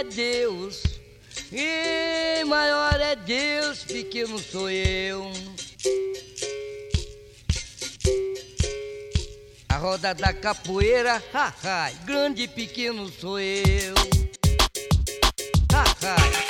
é Deus, e maior é Deus, pequeno sou eu. A roda da capoeira, haha, grande e pequeno sou eu. Haha.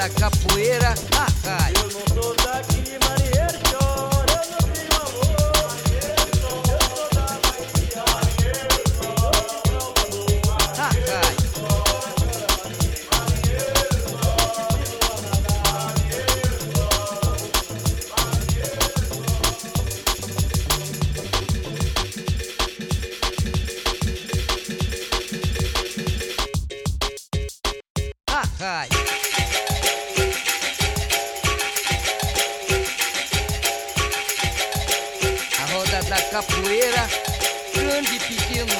da capoeira. Ah, ah. Eu não sou daqui, marinheiro chora. Eu não tenho amor. Eu sou da Bahia. capoeira, grande e pequeno